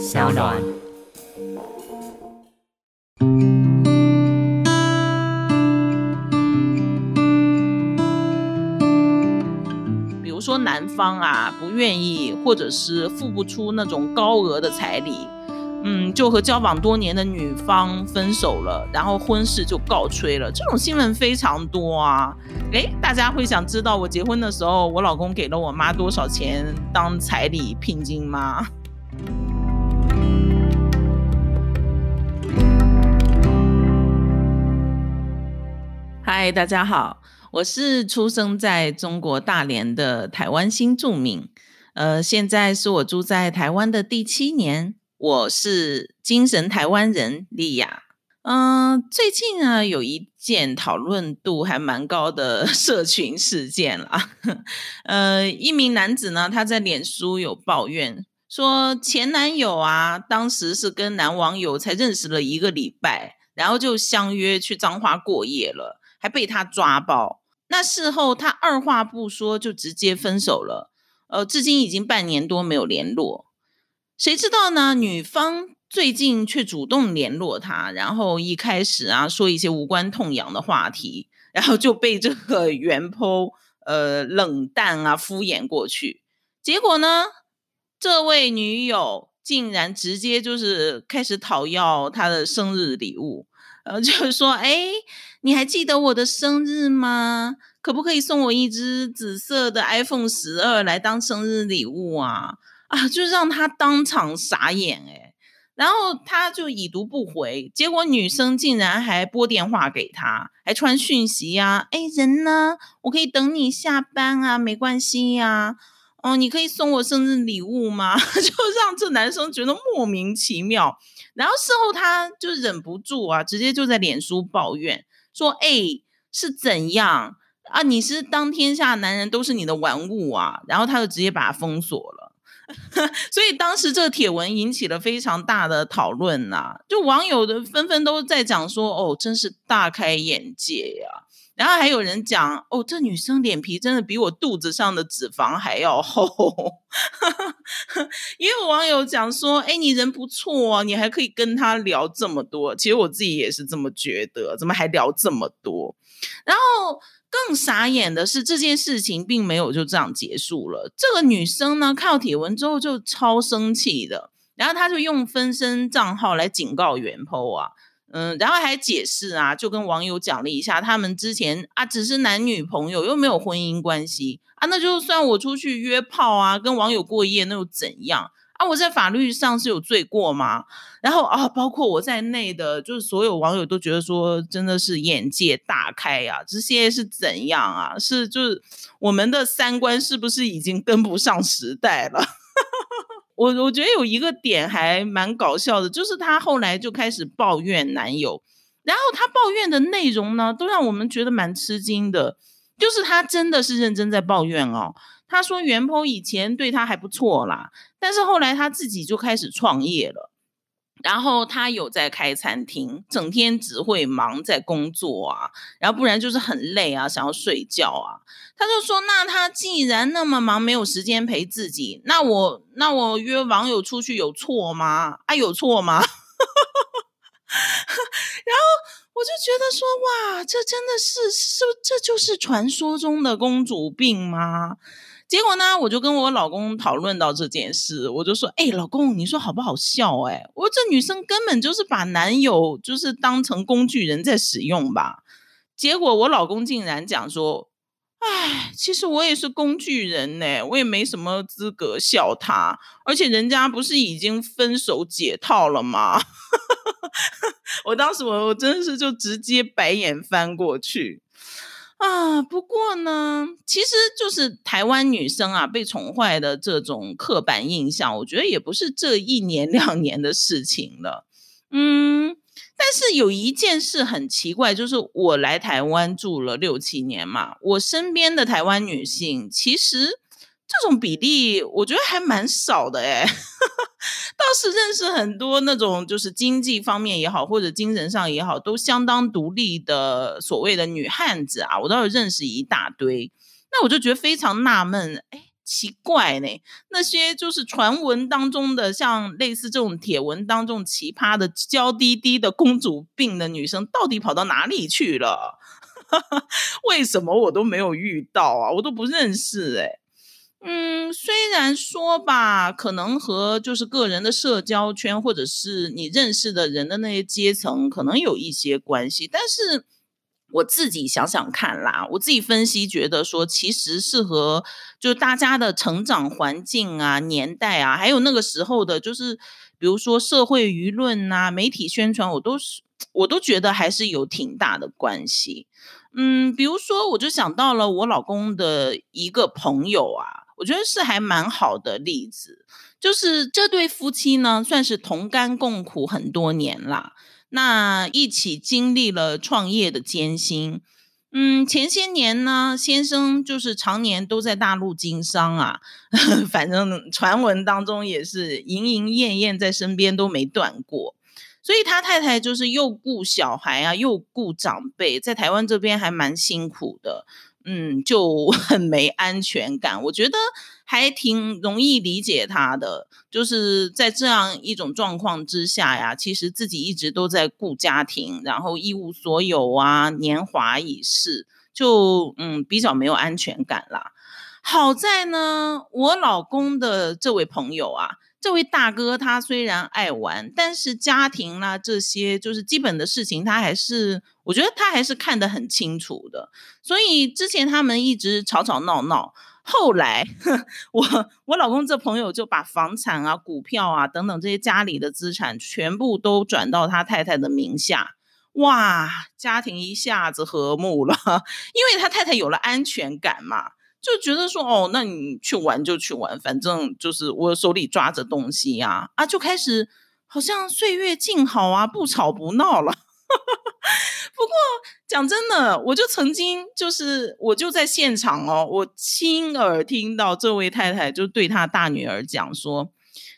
小暖。比如说男方啊不愿意，或者是付不出那种高额的彩礼，嗯，就和交往多年的女方分手了，然后婚事就告吹了，这种新闻非常多啊。诶，大家会想知道我结婚的时候，我老公给了我妈多少钱当彩礼聘金吗？嗨，大家好，我是出生在中国大连的台湾新住民，呃，现在是我住在台湾的第七年，我是精神台湾人丽亚。嗯，最近呢有一件讨论度还蛮高的 社群事件啦，呃，一名男子呢他在脸书有抱怨说前男友啊，当时是跟男网友才认识了一个礼拜，然后就相约去彰化过夜了，还被他抓包。那事后他二话不说就直接分手了，呃，至今已经半年多没有联络。谁知道呢？女方。最近却主动联络他，然后一开始啊说一些无关痛痒的话题，然后就被这个原剖呃冷淡啊敷衍过去。结果呢，这位女友竟然直接就是开始讨要他的生日礼物，呃，就是说，哎，你还记得我的生日吗？可不可以送我一只紫色的 iPhone 十二来当生日礼物啊？啊，就让他当场傻眼，哎。然后他就已读不回，结果女生竟然还拨电话给他，还传讯息呀，哎，人呢？我可以等你下班啊，没关系呀。哦，你可以送我生日礼物吗？就让这男生觉得莫名其妙。然后事后他就忍不住啊，直接就在脸书抱怨说：“哎，是怎样啊？你是当天下男人都是你的玩物啊？”然后他就直接把他封锁了。所以当时这个帖文引起了非常大的讨论呐，就网友的纷纷都在讲说，哦，真是大开眼界呀。然后还有人讲，哦，这女生脸皮真的比我肚子上的脂肪还要厚。也有网友讲说，哎，你人不错啊，你还可以跟他聊这么多。其实我自己也是这么觉得，怎么还聊这么多？然后。更傻眼的是，这件事情并没有就这样结束了。这个女生呢，看到帖文之后就超生气的，然后她就用分身账号来警告原 po 啊，嗯，然后还解释啊，就跟网友讲了一下，他们之前啊只是男女朋友，又没有婚姻关系啊，那就算我出去约炮啊，跟网友过夜，那又怎样？啊，我在法律上是有罪过吗？然后啊，包括我在内的，就是所有网友都觉得说，真的是眼界大开啊！这些是怎样啊？是就是我们的三观是不是已经跟不上时代了？我我觉得有一个点还蛮搞笑的，就是她后来就开始抱怨男友，然后她抱怨的内容呢，都让我们觉得蛮吃惊的，就是她真的是认真在抱怨哦。她说：“袁鹏以前对她还不错啦，但是后来她自己就开始创业了，然后他有在开餐厅，整天只会忙在工作啊，然后不然就是很累啊，想要睡觉啊。他就说：那他既然那么忙，没有时间陪自己，那我那我约网友出去有错吗？啊，有错吗？然后我就觉得说：哇，这真的是是这就是传说中的公主病吗？”结果呢，我就跟我老公讨论到这件事，我就说：“哎，老公，你说好不好笑？哎，我这女生根本就是把男友就是当成工具人在使用吧。”结果我老公竟然讲说：“哎，其实我也是工具人呢，我也没什么资格笑他，而且人家不是已经分手解套了吗？” 我当时我我真的是就直接白眼翻过去。啊，不过呢，其实就是台湾女生啊被宠坏的这种刻板印象，我觉得也不是这一年 两年的事情了。嗯，但是有一件事很奇怪，就是我来台湾住了六七年嘛，我身边的台湾女性其实。这种比例我觉得还蛮少的哎，倒是认识很多那种就是经济方面也好，或者精神上也好，都相当独立的所谓的女汉子啊，我倒是认识一大堆。那我就觉得非常纳闷，哎，奇怪呢。那些就是传闻当中的，像类似这种帖文当中奇葩的娇滴滴的公主病的女生，到底跑到哪里去了？为什么我都没有遇到啊？我都不认识哎。嗯，虽然说吧，可能和就是个人的社交圈，或者是你认识的人的那些阶层，可能有一些关系。但是我自己想想看啦，我自己分析觉得说，其实是和就大家的成长环境啊、年代啊，还有那个时候的，就是比如说社会舆论啊、媒体宣传，我都是我都觉得还是有挺大的关系。嗯，比如说，我就想到了我老公的一个朋友啊。我觉得是还蛮好的例子，就是这对夫妻呢，算是同甘共苦很多年啦。那一起经历了创业的艰辛，嗯，前些年呢，先生就是常年都在大陆经商啊，反正传闻当中也是莺莺燕燕在身边都没断过，所以他太太就是又顾小孩啊，又顾长辈，在台湾这边还蛮辛苦的。嗯，就 很没安全感。我觉得还挺容易理解他的，就是在这样一种状况之下呀，其实自己一直都在顾家庭，然后一无所有啊，年华已逝，就嗯比较没有安全感啦。好在呢，我老公的这位朋友啊。这位大哥他虽然爱玩，但是家庭啦这些就是基本的事情，他还是我觉得他还是看得很清楚的。所以之前他们一直吵吵闹闹，后来 我我老公这朋友就把房产啊、股票啊等等这些家里的资产全部都转到他太太的名下，哇，家庭一下子和睦了，因为他太太有了安全感嘛。就觉得说哦，那你去玩就去玩，反正就是我手里抓着东西呀，啊，就开始好像岁月静好啊，不吵不闹了。不过讲真的，我就曾经就是我就在现场哦，我亲耳听到这位太太就对她大女儿讲说：“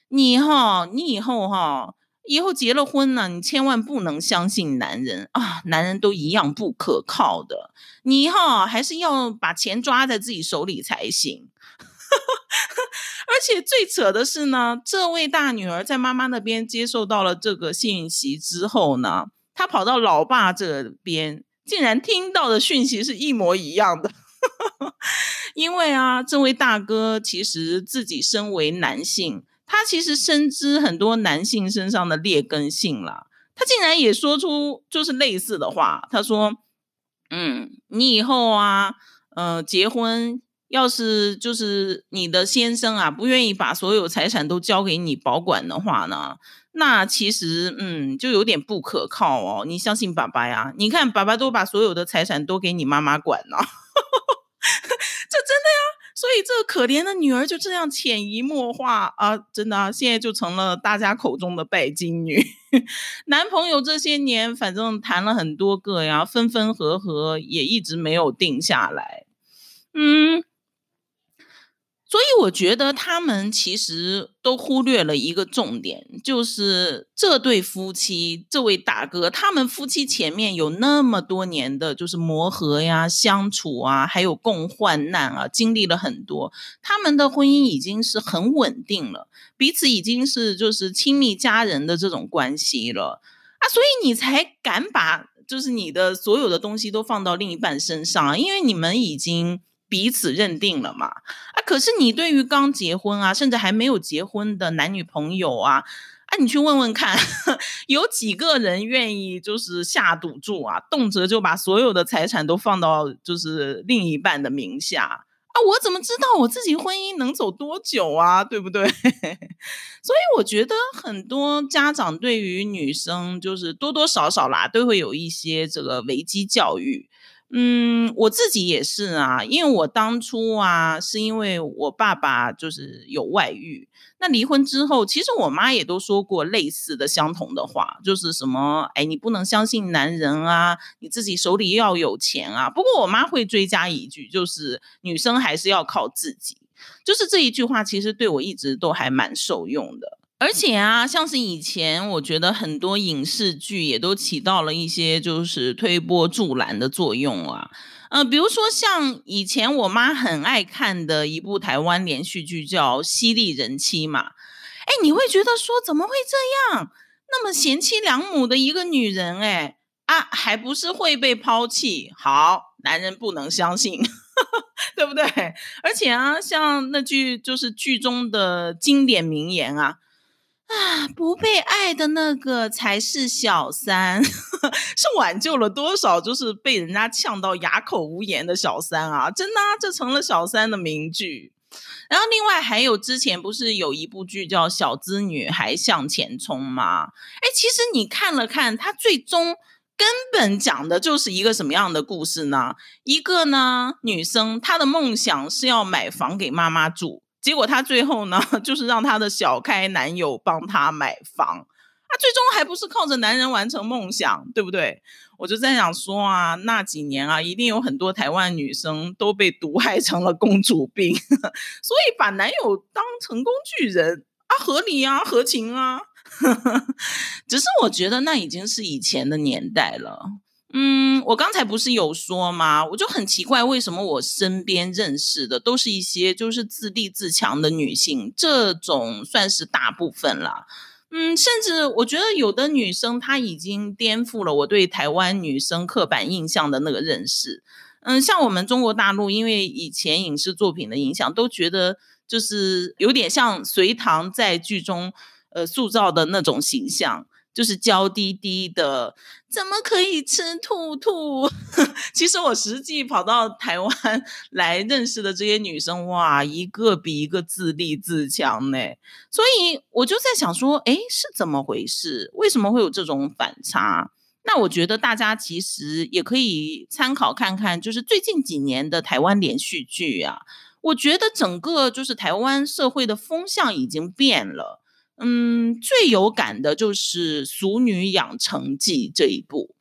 你哈，你以后哈。”以后结了婚呢，你千万不能相信男人啊，男人都一样不可靠的。你哈还是要把钱抓在自己手里才行。而且最扯的是呢，这位大女儿在妈妈那边接受到了这个信息之后呢，她跑到老爸这边，竟然听到的讯息是一模一样的。因为啊，这位大哥其实自己身为男性。他其实深知很多男性身上的劣根性啦，他竟然也说出就是类似的话。他说：“嗯，你以后啊，呃，结婚要是就是你的先生啊，不愿意把所有财产都交给你保管的话呢，那其实嗯，就有点不可靠哦。你相信爸爸呀？你看爸爸都把所有的财产都给你妈妈管了，” 以这可怜的女儿就这样潜移默化啊，真的啊，现在就成了大家口中的拜金女。男朋友这些年反正谈了很多个呀，分分合合也一直没有定下来。嗯。所以我觉得他们其实都忽略了一个重点，就是这对夫妻，这位大哥，他们夫妻前面有那么多年的，就是磨合呀、相处啊，还有共患难啊，经历了很多，他们的婚姻已经是很稳定了，彼此已经是就是亲密家人的这种关系了啊，所以你才敢把就是你的所有的东西都放到另一半身上，因为你们已经。彼此认定了嘛？啊，可是你对于刚结婚啊，甚至还没有结婚的男女朋友啊，啊，你去问问看，有几个人愿意就是下赌注啊，动辄就把所有的财产都放到就是另一半的名下啊？我怎么知道我自己婚姻能走多久啊？对不对？所以我觉得很多家长对于女生就是多多少少啦，都会有一些这个危机教育。嗯，我自己也是啊，因为我当初啊，是因为我爸爸就是有外遇，那离婚之后，其实我妈也都说过类似的相同的话，就是什么，哎，你不能相信男人啊，你自己手里要有钱啊。不过我妈会追加一句，就是女生还是要靠自己，就是这一句话，其实对我一直都还蛮受用的。而且啊，像是以前，我觉得很多影视剧也都起到了一些就是推波助澜的作用啊。呃，比如说像以前我妈很爱看的一部台湾连续剧叫《犀利人妻》嘛，哎，你会觉得说怎么会这样？那么贤妻良母的一个女人，哎啊，还不是会被抛弃？好，男人不能相信，对不对？而且啊，像那句就是剧中的经典名言啊。啊，不被爱的那个才是小三，是挽救了多少就是被人家呛到哑口无言的小三啊！真的，这成了小三的名句。然后另外还有之前不是有一部剧叫《小资女孩向前冲》吗？哎，其实你看了看，它最终根本讲的就是一个什么样的故事呢？一个呢，女生她的梦想是要买房给妈妈住。结果她最后呢，就是让她的小开男友帮她买房，她最终还不是靠着男人完成梦想，对不对？我就在想说啊，那几年啊，一定有很多台湾女生都被毒害成了公主病，所以把男友当成工具人啊，合理啊，合情啊。只是我觉得那已经是以前的年代了。嗯，我刚才不是有说吗？我就很奇怪，为什么我身边认识的都是一些就是自立自强的女性，这种算是大部分了。嗯，甚至我觉得有的女生她已经颠覆了我对台湾女生刻板印象的那个认识。嗯，像我们中国大陆，因为以前影视作品的影响，都觉得就是有点像隋唐在剧中呃塑造的那种形象。就是娇滴滴的，怎么可以吃兔兔？其实我实际跑到台湾 来认识的这些女生，哇，一个比一个自立自强呢。所以我就在想说，哎，是怎么回事？为什么会有这种反差？那我觉得大家其实也可以参考看看，就是最近几年的台湾连续剧啊，我觉得整个就是台湾社会的风向已经变了。嗯，最有感的就是《俗女养成记》这一部，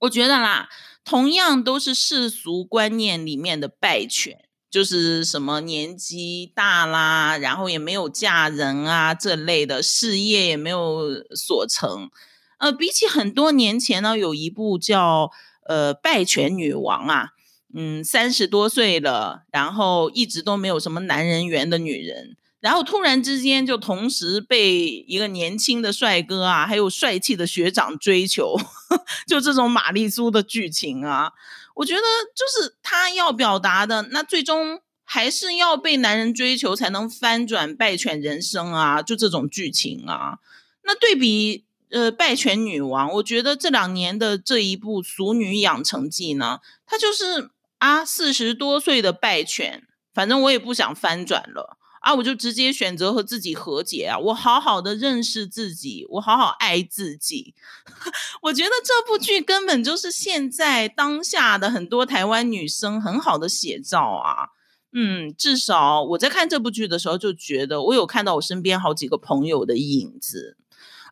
我觉得啦，同样都是世俗观念里面的败犬，就是什么年纪大啦，然后也没有嫁人啊这类的，事业也没有所成。呃，比起很多年前呢，有一部叫呃《败犬女王》啊，嗯，三十多岁了，然后一直都没有什么男人缘的女人。然后突然之间就同时被一个年轻的帅哥啊，还有帅气的学长追求，就这种玛丽苏的剧情啊，我觉得就是他要表达的，那最终还是要被男人追求才能翻转败犬人生啊，就这种剧情啊。那对比呃败犬女王，我觉得这两年的这一部《俗女养成记》呢，它就是啊四十多岁的败犬，反正我也不想翻转了。啊，我就直接选择和自己和解啊！我好好的认识自己，我好好爱自己。我觉得这部剧根本就是现在当下的很多台湾女生很好的写照啊！嗯，至少我在看这部剧的时候就觉得，我有看到我身边好几个朋友的影子。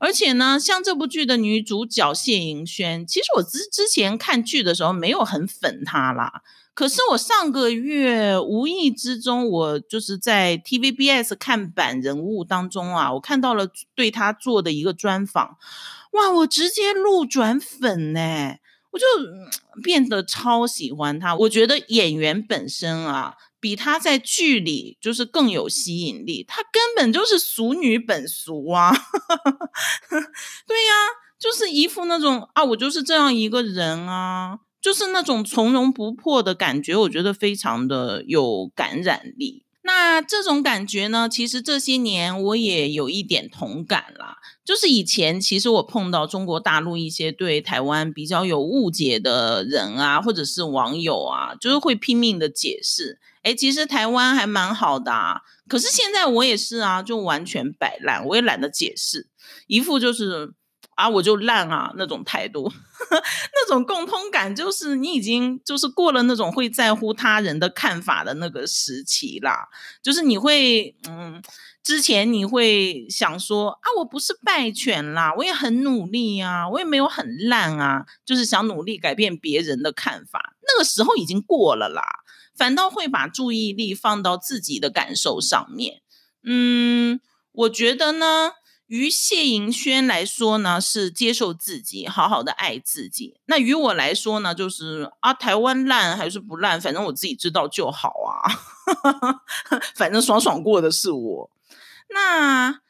而且呢，像这部剧的女主角谢盈萱，其实我之之前看剧的时候没有很粉她啦。可是我上个月无意之中，我就是在 TVBS 看板人物当中啊，我看到了对他做的一个专访，哇，我直接路转粉呢，我就变得超喜欢他。我觉得演员本身啊，比他在剧里就是更有吸引力，他根本就是俗女本俗啊，对呀，就是一副那种啊，我就是这样一个人啊。就是那种从容不迫的感觉，我觉得非常的有感染力。那这种感觉呢，其实这些年我也有一点同感啦。就是以前其实我碰到中国大陆一些对台湾比较有误解的人啊，或者是网友啊，就是会拼命的解释，哎，其实台湾还蛮好的。啊。可是现在我也是啊，就完全摆烂，我也懒得解释，一副就是。啊，我就烂啊！那种态度，那种共通感，就是你已经就是过了那种会在乎他人的看法的那个时期啦。就是你会，嗯，之前你会想说啊，我不是败犬啦，我也很努力啊，我也没有很烂啊，就是想努力改变别人的看法。那个时候已经过了啦，反倒会把注意力放到自己的感受上面。嗯，我觉得呢。于谢盈萱来说呢，是接受自己，好好的爱自己。那于我来说呢，就是啊，台湾烂还是不烂，反正我自己知道就好啊，反正爽爽过的是我。那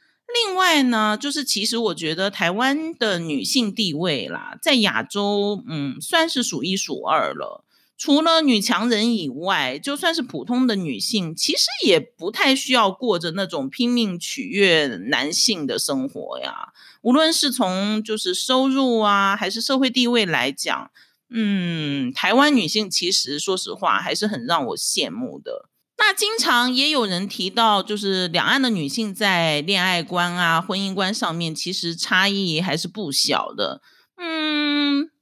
另外呢，就是其实我觉得台湾的女性地位啦，在亚洲，嗯，算是数一数二了。除了女强人以外，就算是普通的女性，其实也不太需要过着那种拼命取悦男性的生活呀。无论是从就是收入啊，还是社会地位来讲，嗯，台湾女性其实说实话还是很让我羡慕的。那经常也有人提到，就是两岸的女性在恋爱观啊、婚姻观上面，其实差异还是不小的。嗯。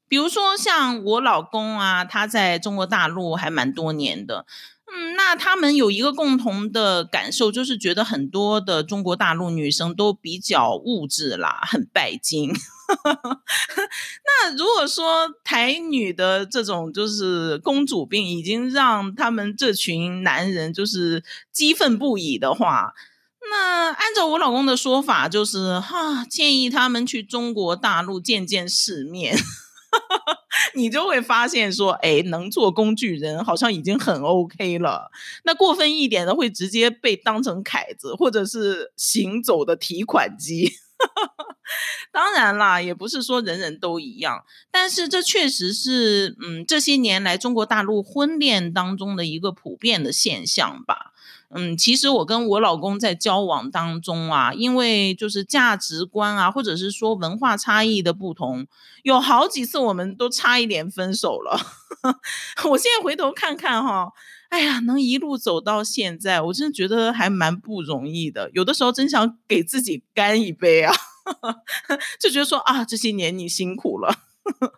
比如说像我老公啊，他在中国大陆还蛮多年的，嗯，那他们有一个共同的感受，就是觉得很多的中国大陆女生都比较物质啦，很拜金。那如果说台女的这种就是公主病，已经让他们这群男人就是激愤不已的话，那按照我老公的说法，就是哈，建议他们去中国大陆见见世面。你就会发现说，哎，能做工具人好像已经很 OK 了。那过分一点的，会直接被当成凯子，或者是行走的提款机。当然啦，也不是说人人都一样，但是这确实是，嗯，这些年来中国大陆婚恋当中的一个普遍的现象吧。嗯，其实我跟我老公在交往当中啊，因为就是价值观啊，或者是说文化差异的不同，有好几次我们都差一点分手了。我现在回头看看哈，哎呀，能一路走到现在，我真的觉得还蛮不容易的。有的时候真想给自己干一杯啊，就觉得说啊，这些年你辛苦了。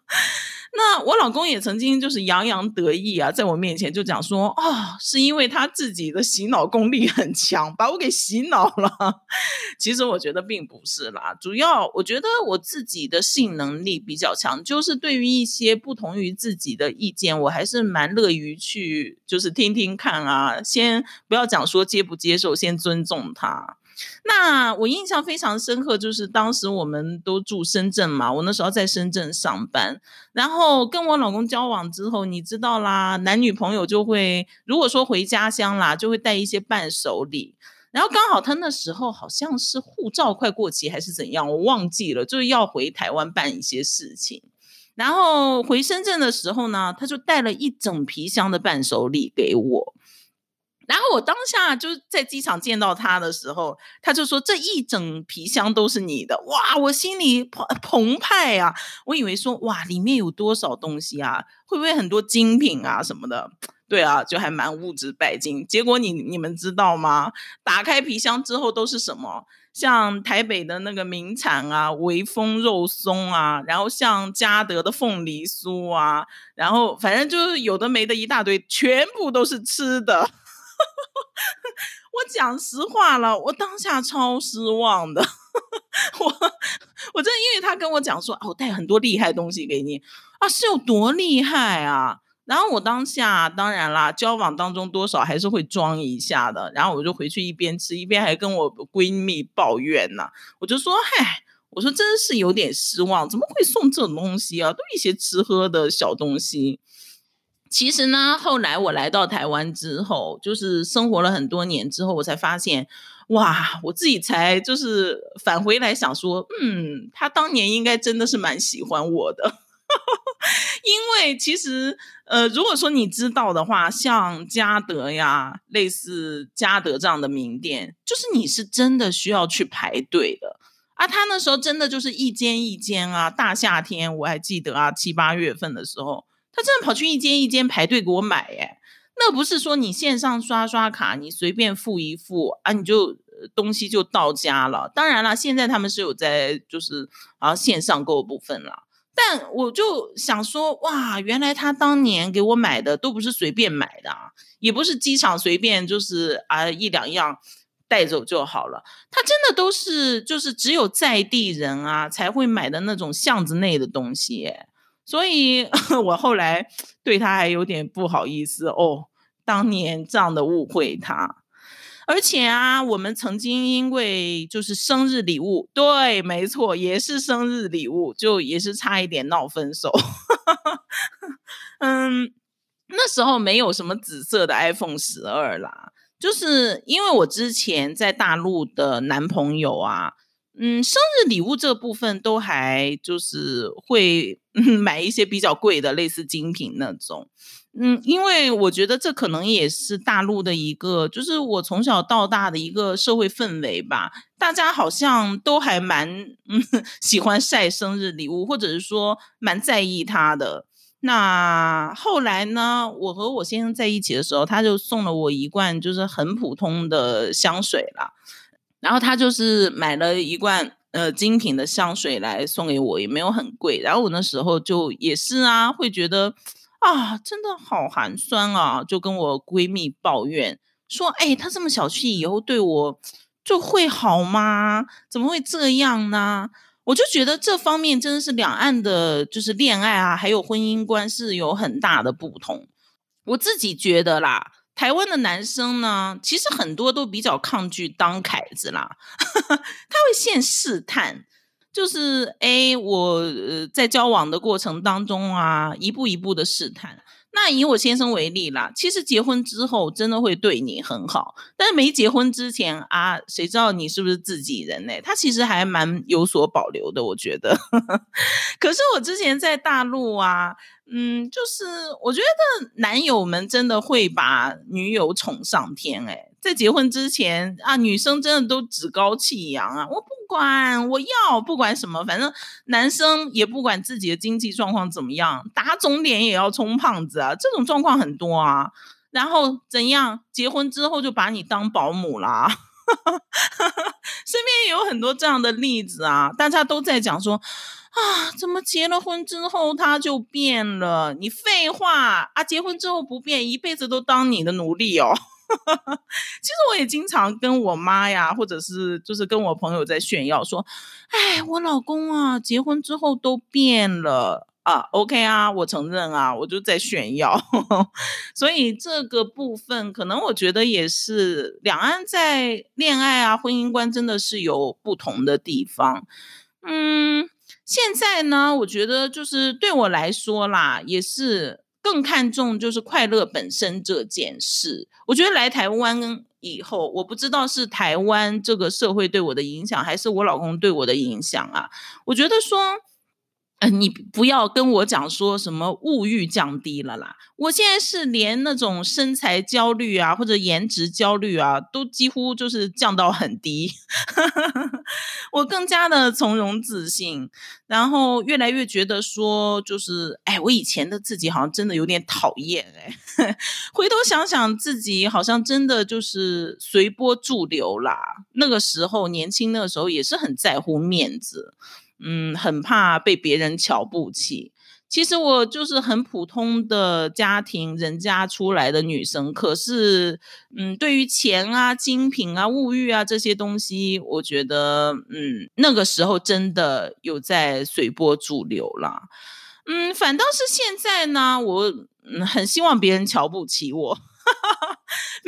那我老公也曾经就是洋洋得意啊，在我面前就讲说，哦，是因为他自己的洗脑功力很强，把我给洗脑了。其实我觉得并不是啦，主要我觉得我自己的性能力比较强，就是对于一些不同于自己的意见，我还是蛮乐于去就是听听看啊，先不要讲说接不接受，先尊重他。那我印象非常深刻，就是当时我们都住深圳嘛，我那时候在深圳上班，然后跟我老公交往之后，你知道啦，男女朋友就会如果说回家乡啦，就会带一些伴手礼，然后刚好他那时候好像是护照快过期还是怎样，我忘记了，就是要回台湾办一些事情，然后回深圳的时候呢，他就带了一整皮箱的伴手礼给我。然后我当下就在机场见到他的时候，他就说这一整皮箱都是你的，哇！我心里澎澎湃啊，我以为说哇，里面有多少东西啊？会不会很多精品啊什么的？对啊，就还蛮物质拜金。结果你你们知道吗？打开皮箱之后都是什么？像台北的那个名产啊，微风肉松啊，然后像嘉德的凤梨酥啊，然后反正就是有的没的一大堆，全部都是吃的。我讲实话了，我当下超失望的。我我真的因为他跟我讲说，我带很多厉害东西给你啊，是有多厉害啊？然后我当下当然啦，交往当中多少还是会装一下的。然后我就回去一边吃一边还跟我闺蜜抱怨呢。我就说，嗨，我说真是有点失望，怎么会送这种东西啊？都一些吃喝的小东西。其实呢，后来我来到台湾之后，就是生活了很多年之后，我才发现，哇，我自己才就是返回来想说，嗯，他当年应该真的是蛮喜欢我的，因为其实，呃，如果说你知道的话，像嘉德呀，类似嘉德这样的名店，就是你是真的需要去排队的啊。他那时候真的就是一间一间啊，大夏天我还记得啊，七八月份的时候。他真的跑去一间一间排队给我买，哎，那不是说你线上刷刷卡，你随便付一付啊，你就东西就到家了。当然了，现在他们是有在就是啊线上购部分了。但我就想说，哇，原来他当年给我买的都不是随便买的，也不是机场随便就是啊一两样带走就好了。他真的都是就是只有在地人啊才会买的那种巷子内的东西。所以，我后来对他还有点不好意思哦，当年这样的误会他而且啊，我们曾经因为就是生日礼物，对，没错，也是生日礼物，就也是差一点闹分手。嗯，那时候没有什么紫色的 iPhone 十二啦，就是因为我之前在大陆的男朋友啊。嗯，生日礼物这部分都还就是会买一些比较贵的，类似精品那种。嗯，因为我觉得这可能也是大陆的一个，就是我从小到大的一个社会氛围吧。大家好像都还蛮嗯喜欢晒生日礼物，或者是说蛮在意他的。那后来呢，我和我先生在一起的时候，他就送了我一罐就是很普通的香水啦。然后他就是买了一罐呃精品的香水来送给我，也没有很贵。然后我那时候就也是啊，会觉得啊，真的好寒酸啊，就跟我闺蜜抱怨说：“哎，他这么小气，以后对我就会好吗？怎么会这样呢？”我就觉得这方面真的是两岸的，就是恋爱啊，还有婚姻观是有很大的不同。我自己觉得啦。台湾的男生呢，其实很多都比较抗拒当凯子啦，他会先试探，就是哎，我呃在交往的过程当中啊，一步一步的试探。那以我先生为例啦，其实结婚之后真的会对你很好，但是没结婚之前啊，谁知道你是不是自己人呢？他其实还蛮有所保留的，我觉得。可是我之前在大陆啊。嗯，就是我觉得男友们真的会把女友宠上天哎，在结婚之前啊，女生真的都趾高气扬啊，我不管，我要不管什么，反正男生也不管自己的经济状况怎么样，打肿脸也要充胖子啊，这种状况很多啊。然后怎样，结婚之后就把你当保姆啦，身边也有很多这样的例子啊，大家都在讲说。啊，怎么结了婚之后他就变了？你废话啊！结婚之后不变，一辈子都当你的奴隶哦。其实我也经常跟我妈呀，或者是就是跟我朋友在炫耀说：“哎，我老公啊，结婚之后都变了啊。”OK 啊，我承认啊，我就在炫耀。所以这个部分，可能我觉得也是两岸在恋爱啊、婚姻观真的是有不同的地方。嗯。现在呢，我觉得就是对我来说啦，也是更看重就是快乐本身这件事。我觉得来台湾以后，我不知道是台湾这个社会对我的影响，还是我老公对我的影响啊。我觉得说。呃，你不要跟我讲说什么物欲降低了啦！我现在是连那种身材焦虑啊，或者颜值焦虑啊，都几乎就是降到很低。我更加的从容自信，然后越来越觉得说，就是哎，我以前的自己好像真的有点讨厌哎。回头想想，自己好像真的就是随波逐流啦。那个时候年轻，那个时候也是很在乎面子。嗯，很怕被别人瞧不起。其实我就是很普通的家庭人家出来的女生，可是，嗯，对于钱啊、精品啊、物欲啊这些东西，我觉得，嗯，那个时候真的有在随波逐流啦。嗯，反倒是现在呢，我很希望别人瞧不起我。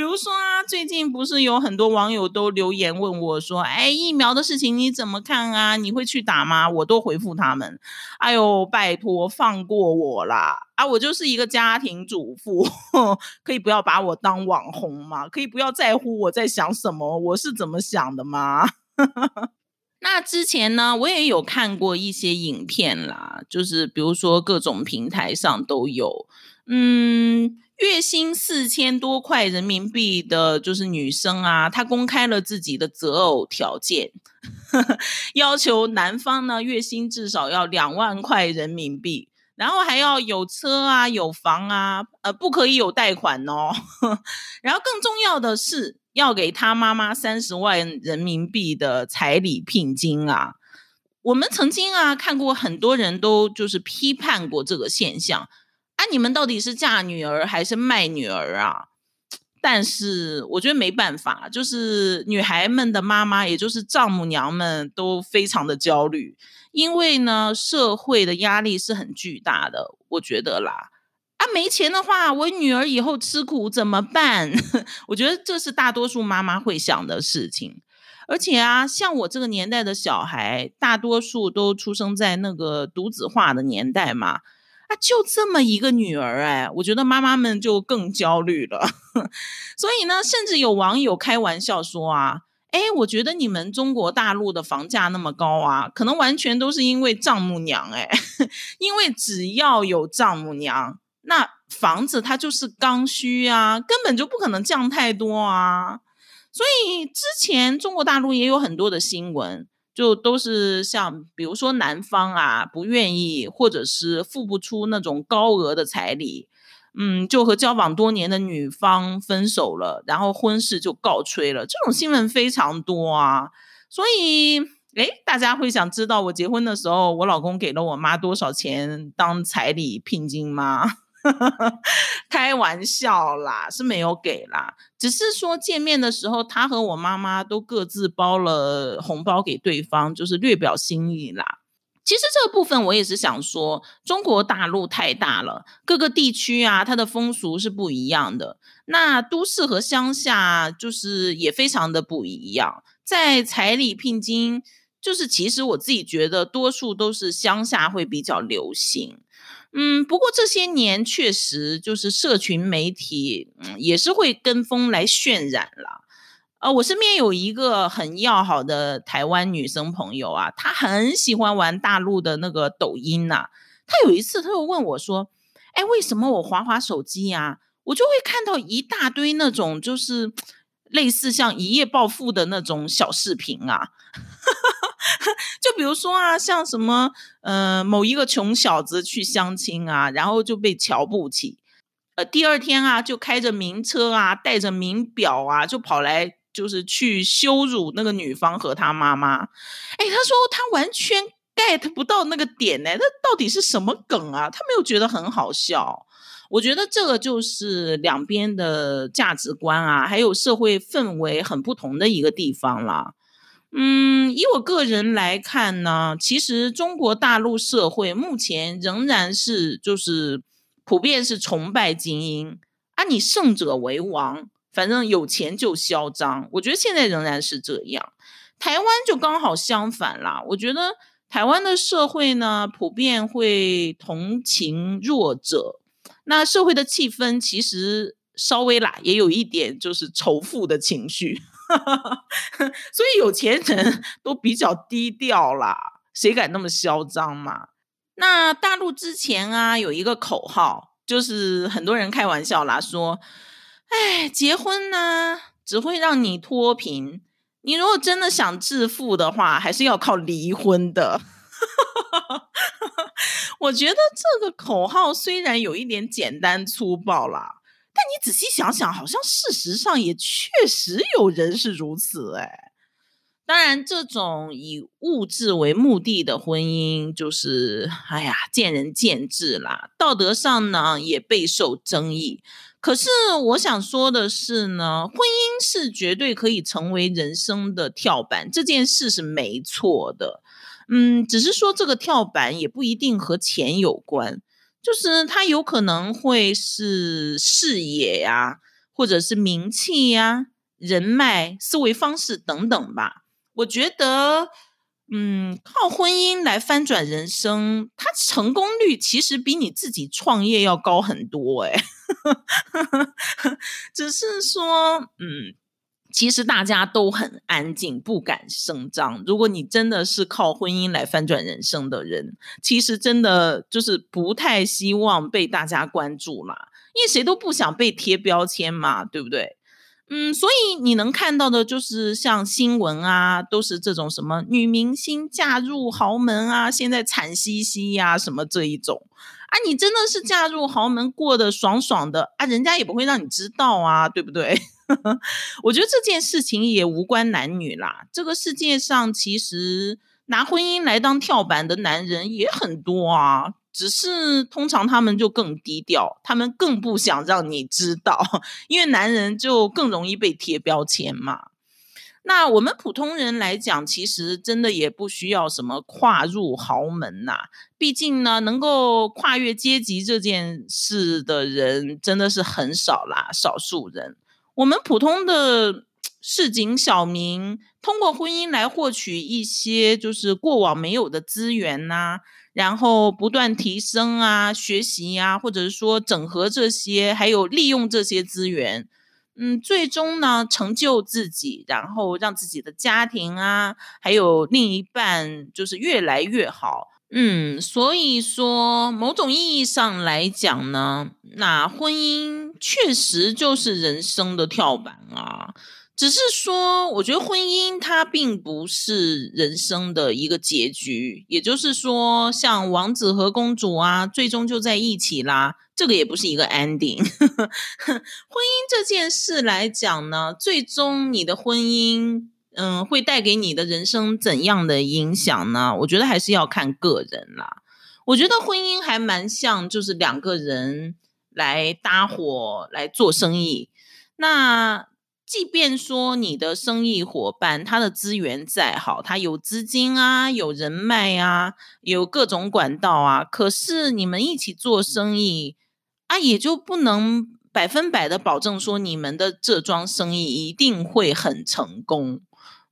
比如说啊，最近不是有很多网友都留言问我说：“哎，疫苗的事情你怎么看啊？你会去打吗？”我都回复他们：“哎呦，拜托放过我啦！啊，我就是一个家庭主妇，可以不要把我当网红吗？可以不要在乎我在想什么，我是怎么想的吗？” 那之前呢，我也有看过一些影片啦，就是比如说各种平台上都有，嗯。月薪四千多块人民币的，就是女生啊，她公开了自己的择偶条件，要求男方呢月薪至少要两万块人民币，然后还要有车啊、有房啊，呃，不可以有贷款哦。然后更重要的是，要给他妈妈三十万人民币的彩礼聘金啊。我们曾经啊看过很多人都就是批判过这个现象。啊！你们到底是嫁女儿还是卖女儿啊？但是我觉得没办法，就是女孩们的妈妈，也就是丈母娘们都非常的焦虑，因为呢，社会的压力是很巨大的。我觉得啦，啊，没钱的话，我女儿以后吃苦怎么办？我觉得这是大多数妈妈会想的事情。而且啊，像我这个年代的小孩，大多数都出生在那个独子化的年代嘛，啊，就这么一个女儿，哎，我觉得妈妈们就更焦虑了。所以呢，甚至有网友开玩笑说啊，哎，我觉得你们中国大陆的房价那么高啊，可能完全都是因为丈母娘，哎，因为只要有丈母娘，那房子它就是刚需啊，根本就不可能降太多啊。所以之前中国大陆也有很多的新闻，就都是像比如说男方啊不愿意，或者是付不出那种高额的彩礼，嗯，就和交往多年的女方分手了，然后婚事就告吹了。这种新闻非常多啊。所以，诶，大家会想知道我结婚的时候，我老公给了我妈多少钱当彩礼聘金吗？开玩笑啦，是没有给啦，只是说见面的时候，他和我妈妈都各自包了红包给对方，就是略表心意啦。其实这个部分我也是想说，中国大陆太大了，各个地区啊，它的风俗是不一样的。那都市和乡下就是也非常的不一样。在彩礼聘金，就是其实我自己觉得，多数都是乡下会比较流行。嗯，不过这些年确实就是社群媒体，嗯，也是会跟风来渲染了。呃，我身边有一个很要好的台湾女生朋友啊，她很喜欢玩大陆的那个抖音呐。她有一次，她又问我说：“哎，为什么我滑滑手机呀，我就会看到一大堆那种就是类似像一夜暴富的那种小视频啊？” 就比如说啊，像什么呃，某一个穷小子去相亲啊，然后就被瞧不起，呃，第二天啊，就开着名车啊，带着名表啊，就跑来就是去羞辱那个女方和他妈妈。哎，他说他完全 get 不到那个点呢，那到底是什么梗啊？他没有觉得很好笑。我觉得这个就是两边的价值观啊，还有社会氛围很不同的一个地方了。嗯，以我个人来看呢，其实中国大陆社会目前仍然是就是普遍是崇拜精英啊，你胜者为王，反正有钱就嚣张。我觉得现在仍然是这样，台湾就刚好相反啦。我觉得台湾的社会呢，普遍会同情弱者，那社会的气氛其实稍微啦，也有一点就是仇富的情绪。所以有钱人 都比较低调啦，谁敢那么嚣张嘛？那大陆之前啊有一个口号，就是很多人开玩笑啦，说：“哎，结婚呢只会让你脱贫，你如果真的想致富的话，还是要靠离婚的。”我觉得这个口号虽然有一点简单粗暴啦。但你仔细想想，好像事实上也确实有人是如此哎。当然，这种以物质为目的的婚姻，就是哎呀，见仁见智啦。道德上呢，也备受争议。可是我想说的是呢，婚姻是绝对可以成为人生的跳板，这件事是没错的。嗯，只是说这个跳板也不一定和钱有关。就是他有可能会是事业呀，或者是名气呀、人脉、思维方式等等吧。我觉得，嗯，靠婚姻来翻转人生，它成功率其实比你自己创业要高很多。哎，只是说，嗯。其实大家都很安静，不敢声张。如果你真的是靠婚姻来翻转人生的人，其实真的就是不太希望被大家关注啦，因为谁都不想被贴标签嘛，对不对？嗯，所以你能看到的就是像新闻啊，都是这种什么女明星嫁入豪门啊，现在惨兮兮呀，什么这一种啊，你真的是嫁入豪门过得爽爽的啊，人家也不会让你知道啊，对不对？我觉得这件事情也无关男女啦。这个世界上其实拿婚姻来当跳板的男人也很多啊，只是通常他们就更低调，他们更不想让你知道，因为男人就更容易被贴标签嘛。那我们普通人来讲，其实真的也不需要什么跨入豪门呐。毕竟呢，能够跨越阶级这件事的人真的是很少啦，少数人。我们普通的市井小民，通过婚姻来获取一些就是过往没有的资源呐，然后不断提升啊、学习呀，或者是说整合这些，还有利用这些资源。嗯，最终呢，成就自己，然后让自己的家庭啊，还有另一半，就是越来越好。嗯，所以说，某种意义上来讲呢，那婚姻确实就是人生的跳板啊。只是说，我觉得婚姻它并不是人生的一个结局。也就是说，像王子和公主啊，最终就在一起啦。这个也不是一个 ending。婚姻这件事来讲呢，最终你的婚姻，嗯，会带给你的人生怎样的影响呢？我觉得还是要看个人啦。我觉得婚姻还蛮像，就是两个人来搭伙来做生意。那即便说你的生意伙伴他的资源再好，他有资金啊，有人脉啊，有各种管道啊，可是你们一起做生意啊，也就不能百分百的保证说你们的这桩生意一定会很成功。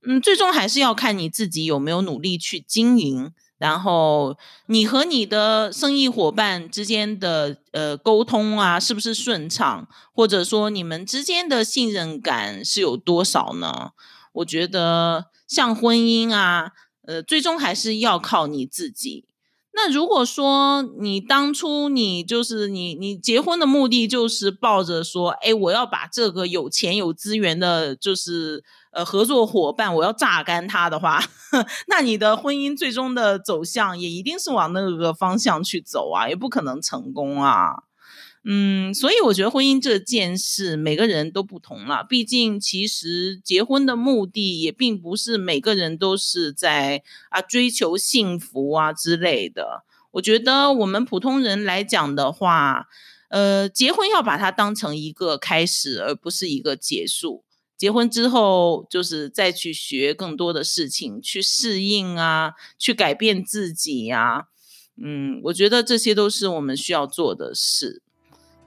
嗯，最终还是要看你自己有没有努力去经营。然后你和你的生意伙伴之间的呃沟通啊，是不是顺畅？或者说你们之间的信任感是有多少呢？我觉得像婚姻啊，呃，最终还是要靠你自己。那如果说你当初你就是你你结婚的目的就是抱着说，哎，我要把这个有钱有资源的，就是。呃，合作伙伴，我要榨干他的话，那你的婚姻最终的走向也一定是往那个方向去走啊，也不可能成功啊。嗯，所以我觉得婚姻这件事，每个人都不同了。毕竟，其实结婚的目的也并不是每个人都是在啊追求幸福啊之类的。我觉得我们普通人来讲的话，呃，结婚要把它当成一个开始，而不是一个结束。结婚之后，就是再去学更多的事情，去适应啊，去改变自己呀。嗯，我觉得这些都是我们需要做的事。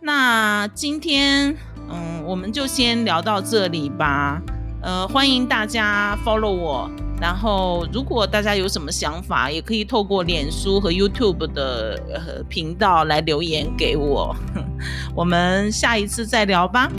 那今天，嗯，我们就先聊到这里吧。呃，欢迎大家 follow 我，然后如果大家有什么想法，也可以透过脸书和 YouTube 的呃频道来留言给我。我们下一次再聊吧。